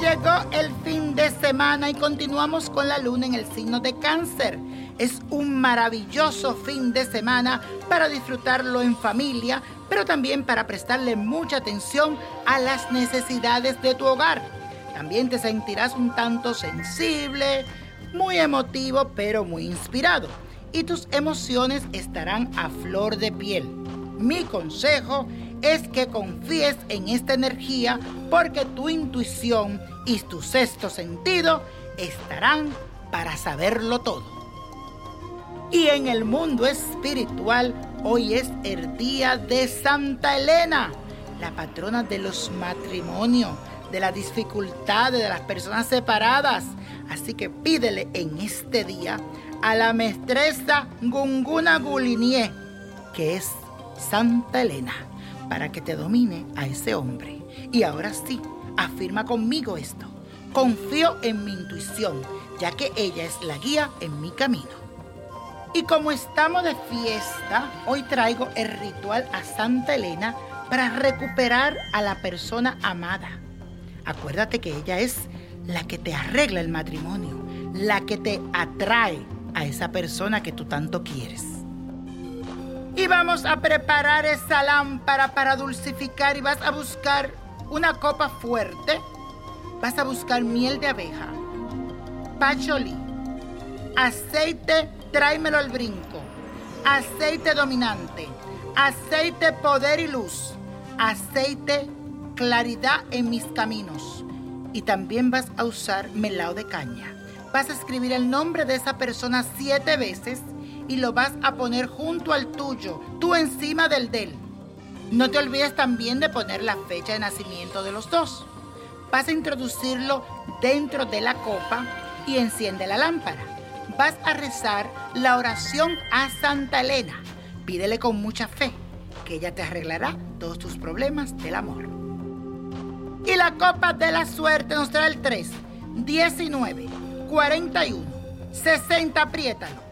llegó el fin de semana y continuamos con la luna en el signo de cáncer. Es un maravilloso fin de semana para disfrutarlo en familia, pero también para prestarle mucha atención a las necesidades de tu hogar. También te sentirás un tanto sensible, muy emotivo, pero muy inspirado. Y tus emociones estarán a flor de piel. Mi consejo que confíes en esta energía porque tu intuición y tu sexto sentido estarán para saberlo todo. Y en el mundo espiritual, hoy es el día de Santa Elena, la patrona de los matrimonios, de las dificultades de las personas separadas. Así que pídele en este día a la maestresa Gunguna Gulinie, que es Santa Elena para que te domine a ese hombre. Y ahora sí, afirma conmigo esto. Confío en mi intuición, ya que ella es la guía en mi camino. Y como estamos de fiesta, hoy traigo el ritual a Santa Elena para recuperar a la persona amada. Acuérdate que ella es la que te arregla el matrimonio, la que te atrae a esa persona que tú tanto quieres. Y vamos a preparar esa lámpara para dulcificar y vas a buscar una copa fuerte. Vas a buscar miel de abeja, pacholí, aceite, tráemelo al brinco, aceite dominante, aceite poder y luz, aceite claridad en mis caminos. Y también vas a usar melao de caña. Vas a escribir el nombre de esa persona siete veces y lo vas a poner junto al tuyo, tú encima del de él. No te olvides también de poner la fecha de nacimiento de los dos. Vas a introducirlo dentro de la copa y enciende la lámpara. Vas a rezar la oración a Santa Elena. Pídele con mucha fe que ella te arreglará todos tus problemas del amor. Y la copa de la suerte nos trae el 3, 19, 41, 60, apriétalo.